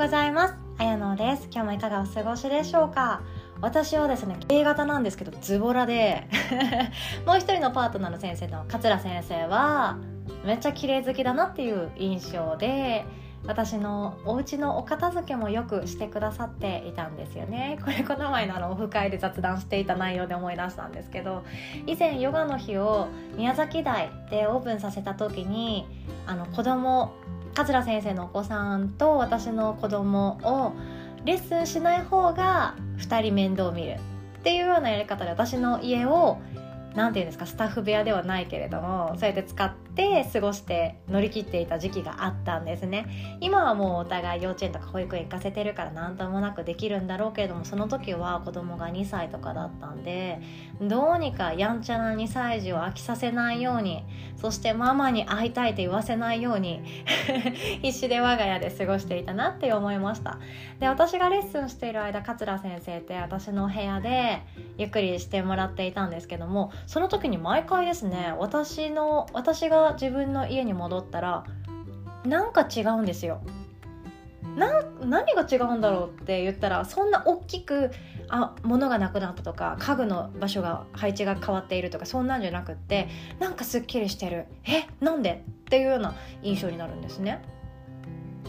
ございます。あやのです。今日もいかがお過ごしでしょうか？私はですね A 型なんですけどズボラで。もう一人のパートナーの先生の桂先生はめっちゃ綺麗好きだなっていう印象で私のお家のお片付けもよくしてくださっていたんですよね。これこの前のあのオフ会で雑談していた内容で思い出したんですけど以前ヨガの日を宮崎台でオープンさせた時にあの子供桂先生のお子さんと私の子供をレッスンしない方が2人面倒を見るっていうようなやり方で私の家を何て言うんですかスタッフ部屋ではないけれどもそうやって使って過ごして乗り切っていた時期があったんですね。今はもうお互い幼稚園とか保育園行かせてるから何ともなくできるんだろうけれどもその時は子供が2歳とかだったんでどうにかやんちゃな2歳児を飽きさせないようにそしてママに会いたいと言わせないように 必死で我が家で過ごしていたなって思いました。で私がレッスンしている間桂先生って私の部屋でゆっくりしてもらっていたんですけどもその時に毎回ですね私の私が自分の家に戻ったらなんか違うんですよ。な何が違うんだろうって言ったらそんな大きくあ物がなくなったとか家具の場所が配置が変わっているとかそんなんじゃなくってなんかすっきりしてる。えなんで？っていうような印象になるんですね。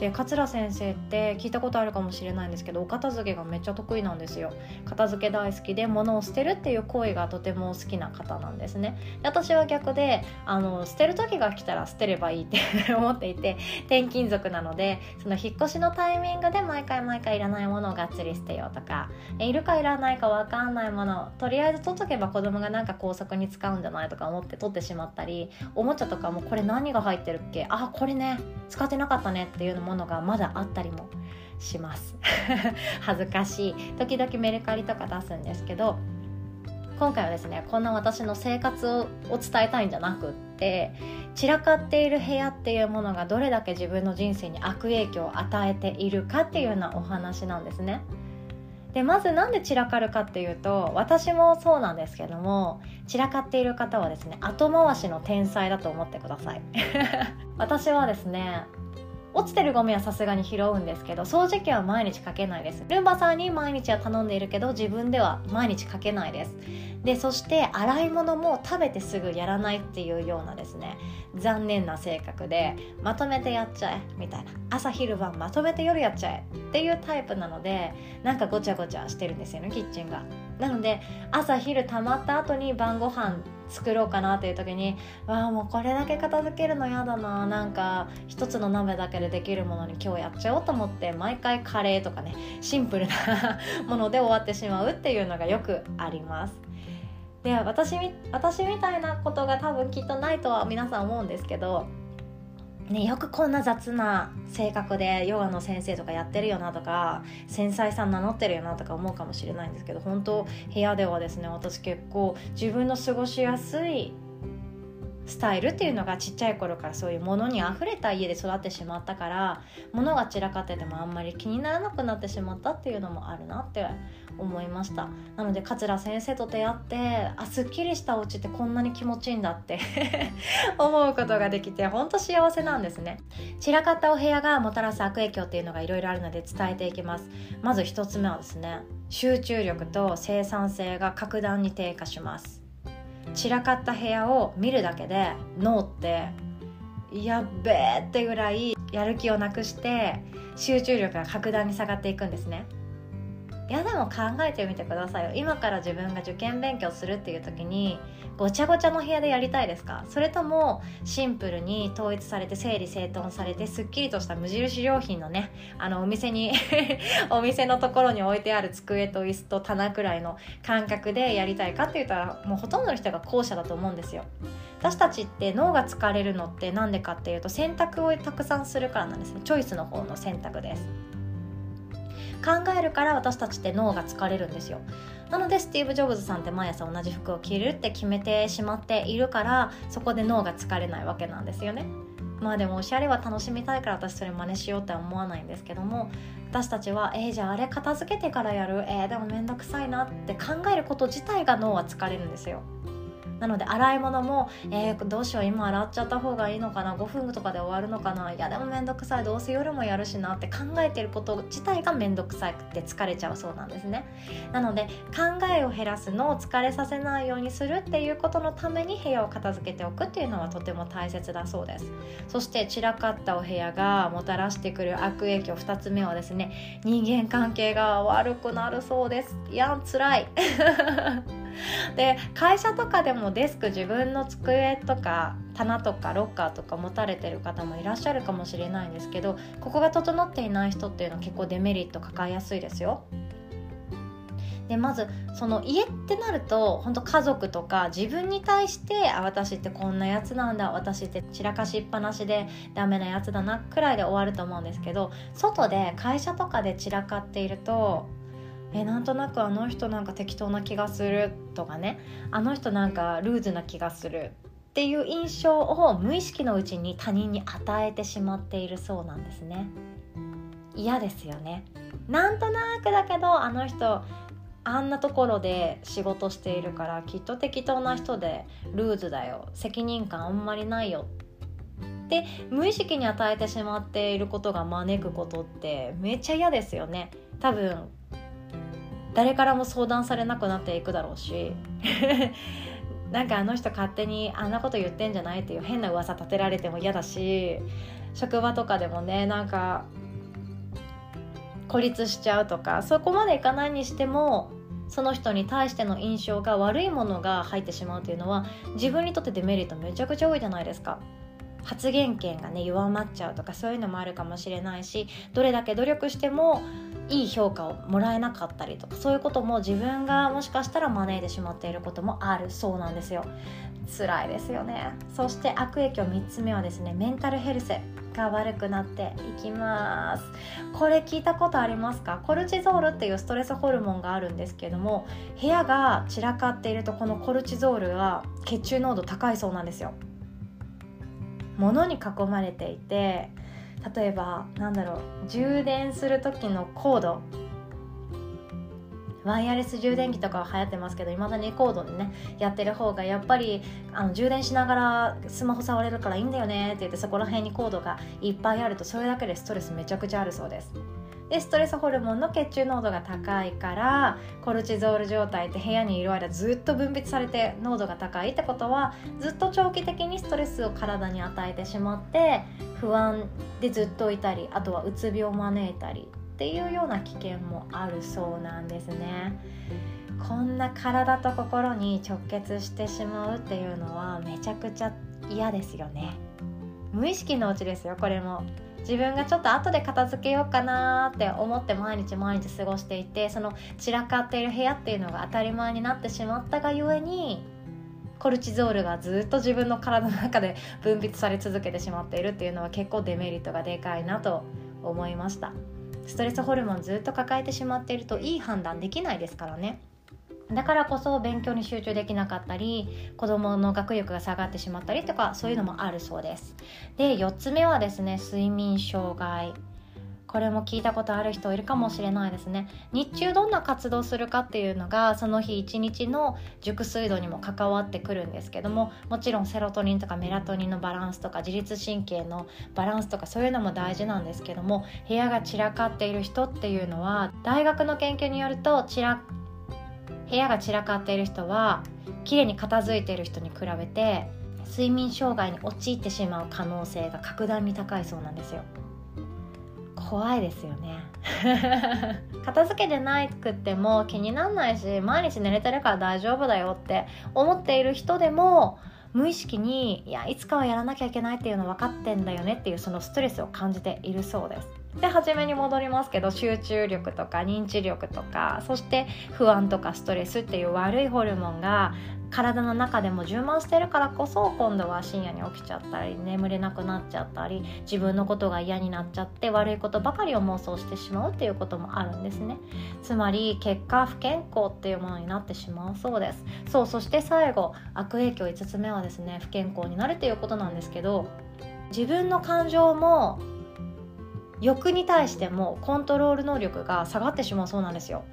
で桂先生って聞いたことあるかもしれないんですけどお片付けがめっちゃ得意なんですよ。片付け大好きで物を捨てるっていう行為がとても好きな方なんですね。で私は逆であの捨てる時が来たら捨てればいいって 思っていて転勤族なのでその引っ越しのタイミングで毎回毎回いらないものをがっつり捨てようとかいるかいらないか分かんないものとりあえず取っとけば子供がなんか工作に使うんじゃないとか思って取ってしまったりおもちゃとかもこれ何が入ってるっけ？あこれね使ってなかったねっていうのもものがまだあったりもします。恥ずかしい。時々メルカリとか出すんですけど今回はですねこんな私の生活を伝えたいんじゃなくって散らかっている部屋っていうものがどれだけ自分の人生に悪影響を与えているかっていうようなお話なんですね。でまず何で散らかるかっていうと私もそうなんですけども散らかっている方はですね後回しの天才だと思ってください。私はですね落ちてるゴミはさすがに拾うんですけど掃除機は毎日かけないです。ルンバさんに毎日は頼んでいるけど自分では毎日かけないです。でそして洗い物も食べてすぐやらないっていうようなですね。残念な性格でまとめてやっちゃえみたいな。朝昼晩まとめて夜やっちゃえっていうタイプなのでなんかごちゃごちゃしてるんですよねキッチンが。なので朝昼たまった後に晩ご飯作ろうかなという時にわあもうこれだけ片付けるの嫌だな。なんか一つの鍋だけでできるものに今日やっちゃおうと思って毎回カレーとかねシンプルなもので終わってしまうっていうのがよくあります。で私私みたいなことが多分きっとないとは皆さん思うんですけどね、よくこんな雑な性格でヨガの先生とかやってるよなとか繊細さん名乗ってるよなとか思うかもしれないんですけど本当部屋ではですね私結構自分の過ごしやすいスタイルっていうのがちっちゃい頃からそういうものに溢れた家で育ってしまったから物が散らかっててもあんまり気にならなくなってしまったっていうのもあるなって思いました。なので桂先生と出会ってあすっきりしたお家ってこんなに気持ちいいんだって 思うことができてほんと幸せなんですね。散らかったお部屋がもたらす悪影響っていうのがいろいろあるので伝えていきます。まず1つ目はですね集中力と生産性が格段に低下します。散らかった部屋を見るだけで脳ってやっべえってぐらいやる気をなくして集中力が格段に下がっていくんですね。いやでも考えてみてくださいよ。今から自分が受験勉強するっていう時にごちゃごちゃの部屋でやりたいですか？それともシンプルに統一されて整理整頓されてすっきりとした無印良品のねあのお店に お店のところに置いてある机と椅子と棚くらいの感覚でやりたいかって言ったらもうほとんどの人が後者だと思うんですよ。私たちって脳が疲れるのって何でかっていうと選択をたくさんするからなんですね。チョイスの方の選択です。考えるから私たちって脳が疲れるんですよ。なのでスティーブ・ジョブズさんって毎朝同じ服を着るって決めてしまっているからそこで脳が疲れないわけなんですよね。まあでもおしゃれは楽しみたいから私それ真似しようって思わないんですけども私たちはえー、じゃああれ片付けてからやる？えー、でも面倒くさいなって考えること自体が脳は疲れるんですよ。なので洗い物も、えー、どうしよう今洗っちゃった方がいいのかな5分とかで終わるのかないやでも面倒くさい。どうせ夜もやるしなって考えてること自体が面倒くさくて疲れちゃうそうなんですね。なので考えを減らすのを疲れさせないようにするっていうことのために部屋を片付けておくっていうのはとても大切だそうです。そして散らかったお部屋がもたらしてくる悪影響2つ目はですね人間関係が悪くなるそうです。いや辛い。で会社とかでもデスク自分の机とか棚とかロッカーとか持たれてる方もいらっしゃるかもしれないんですけどここが整っていない人っていうのは結構デメリット抱えやすいですよ。でまずその家ってなると本当家族とか自分に対してあ私ってこんなやつなんだ私って散らかしっぱなしでダメなやつだなくらいで終わると思うんですけど外で会社とかで散らかっているとえなんとなくあの人なんか適当な気がするとかね。あの人なんかルーズな気がするっていう印象を無意識のうちに他人に与えてしまっているそうなんですね。嫌ですよね。なんとなくだけどあの人あんなところで仕事しているからきっと適当な人でルーズだよ。責任感あんまりないよって無意識に与えてしまっていることが招くことってめっちゃ嫌ですよね。多分誰からも相談されなくなっていくだろうし なんかあの人勝手にあんなこと言ってんじゃないっていう変な噂立てられても嫌だし職場とかでもねなんか孤立しちゃうとかそこまでいかないにしてもその人に対しての印象が悪いものが入ってしまうというのは自分にとってデメリットめちゃくちゃ多いじゃないですか。発言権がね弱まっちゃうとかそういうのもあるかもしれないしどれだけ努力してもいい評価をもらえなかったりとかそういうことも自分がもしかしたら招いてしまっていることもあるそうなんですよ。辛いですよね。そして悪影響3つ目はですねメンタルヘルスが悪くなっていきます。これ聞いたことありますか？コルチゾールっていうストレスホルモンがあるんですけども部屋が散らかっているとこのコルチゾールが血中濃度高いそうなんですよ。物に囲まれていて例えばなんだろう充電する時のコード。ワイヤレス充電器とかは流行ってますけどいまだにコードでねやってる方がやっぱりあの充電しながらスマホ触れるからいいんだよねって言ってそこら辺にコードがいっぱいあるとそれだけでストレスめちゃくちゃあるそうです。でストレスホルモンの血中濃度が高いからコルチゾール状態って部屋にいる間ずっと分泌されて濃度が高いってことはずっと長期的にストレスを体に与えてしまって不安でずっといたりあとはうつ病を招いたりっていうような危険もあるそうなんですね。こんな体と心に直結してしまうっていうのはめちゃくちゃ嫌ですよね。無意識のうちですよこれも自分がちょっと後で片付けようかなって思って毎日毎日過ごしていてその散らかっている部屋っていうのが当たり前になってしまったがゆえにコルチゾールがずっと自分の体の中で分泌され続けてしまっているっていうのは結構デメリットがでかいなと思いました。ストレスホルモンずっと抱えてしまっているといい判断できないですからね。だからこそ勉強に集中できなかったり子どもの学力が下がってしまったりとかそういうのもあるそうです。で4つ目はですね睡眠障害。これも聞いたことある人いるかもしれないですね。日中どんな活動するかっていうのがその日一日の熟睡度にも関わってくるんですけどももちろんセロトニンとかメラトニンのバランスとか自律神経のバランスとかそういうのも大事なんですけども部屋が散らかっている人っていうのは大学の研究によると散ら部屋が散らかっている人は綺麗に片付いている人に比べて睡眠障害に陥ってしまう可能性が格段に高いそうなんですよ。怖いですよね。片付けてなくっても気になんないし毎日寝れてるから大丈夫だよって思っている人でも無意識にいやいつかはやらなきゃいけないっていうの分かってんだよねっていうそのストレスを感じているそうです。で初めに戻りますけど集中力とか認知力とかそして不安とかストレスっていう悪いホルモンが体の中でも充満してるからこそ今度は深夜に起きちゃったり眠れなくなっちゃったり自分のことが嫌になっちゃって悪いことばかりを妄想してしまうっていうこともあるんですね。つまり結果不健康っていうものになってしまうそうです。そうそして最後悪影響5つ目はですね不健康になるっていうことなんですけど自分の感情も欲に対してもコントロール能力が下がってしまうそうなんですよ。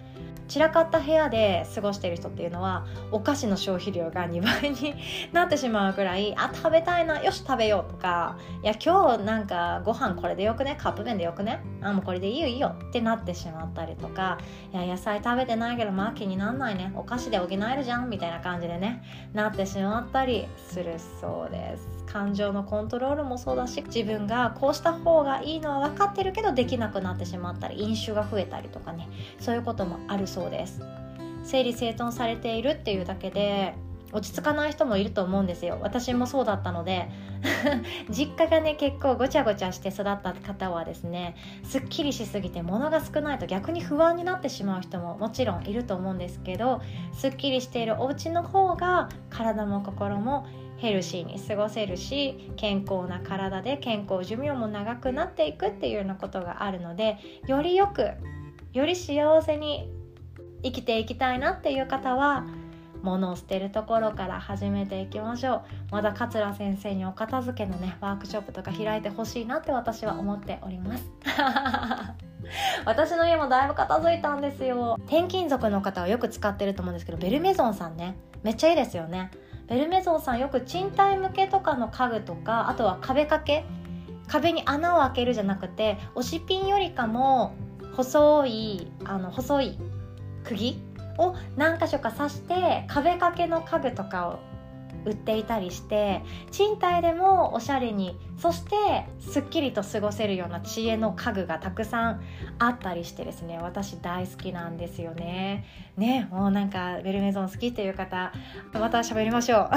散らかった部屋で過ごしている人っていうのはお菓子の消費量が 2倍になってしまうぐらいあ食べたいなよし食べようとかいや今日なんかご飯これでよくねカップ麺でよくねあもうこれでいいよいいよってなってしまったりとかいや野菜食べてないけどまあ気になんないねお菓子で補えるじゃんみたいな感じでねなってしまったりするそうです。感情のコントロールもそうだし自分がこうした方がいいのは分かってるけどできなくなってしまったり飲酒が増えたりとかねそういうこともあるそうそうです。整理整頓されているっていうだけで落ち着かない人もいると思うんですよ。私もそうだったので 実家がね結構ごちゃごちゃして育った方はですねすっきりしすぎて物が少ないと逆に不安になってしまう人ももちろんいると思うんですけどすっきりしているお家の方が体も心もヘルシーに過ごせるし健康な体で健康寿命も長くなっていくっていうようなことがあるのでよりよくより幸せに生きていきたいなっていう方は物を捨てるところから始めていきましょう。まだ桂先生にお片付けのねワークショップとか開いてほしいなって私は思っております。私の家もだいぶ片付いたんですよ。転勤族の方はよく使ってると思うんですけどベルメゾンさんねめっちゃいいですよね。ベルメゾンさんよく賃貸向けとかの家具とかあとは壁掛け。壁に穴を開けるじゃなくて押しピンよりかも細いあの細い釘を何箇所か刺して壁掛けの家具とかを売っていたりして賃貸でもおしゃれにそしてすっきりと過ごせるような知恵の家具がたくさんあったりしてですね私大好きなんですよね。ねもうなんかベルメゾン好きっていう方また喋りましょう。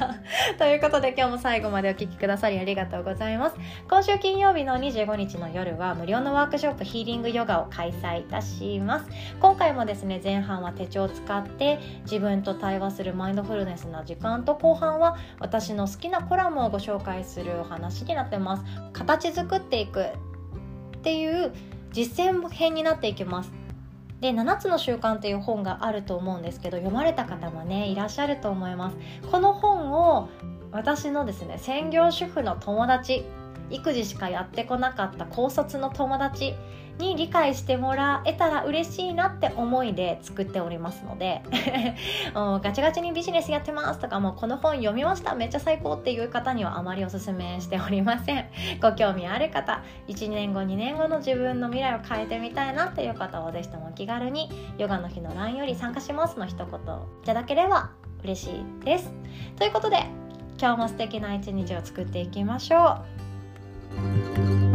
ということで今日も最後までお聴きくださりありがとうございます。今週金曜日の25日の夜は無料のワークショップヒーリングヨガを開催いたします。今回もですね前半は手帳を使って自分と対話するマインドフルネスな時間と後半は私の好きなコラムをご紹介するお話になってます。形作っていく。っていう実践編になっていきます。で7つの習慣っていう本があると思うんですけど読まれた方もねいらっしゃると思います。この本を私のですね専業主婦の友達育児しかやってこなかった高卒の友達に理解してもらえたら嬉しいなって思いで作っておりますので ガチガチにビジネスやってますとかもうこの本読みましためっちゃ最高っていう方にはあまりおすすめしておりません。ご興味ある方1年後2年後の自分の未来を変えてみたいなっていう方は是非とも気軽にヨガの日の LINE より参加しますの一言いただければ嬉しいです。ということで今日も素敵な一日を作っていきましょう。Thank you.